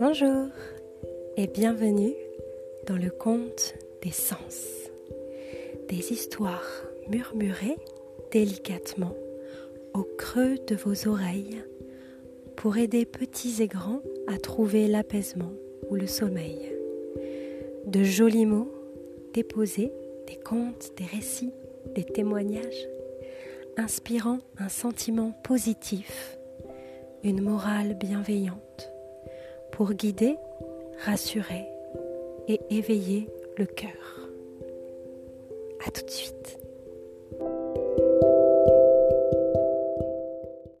Bonjour et bienvenue dans le conte des sens. Des histoires murmurées délicatement au creux de vos oreilles pour aider petits et grands à trouver l'apaisement ou le sommeil. De jolis mots déposés, des contes, des récits, des témoignages, inspirant un sentiment positif, une morale bienveillante pour guider, rassurer et éveiller le cœur. À tout de suite.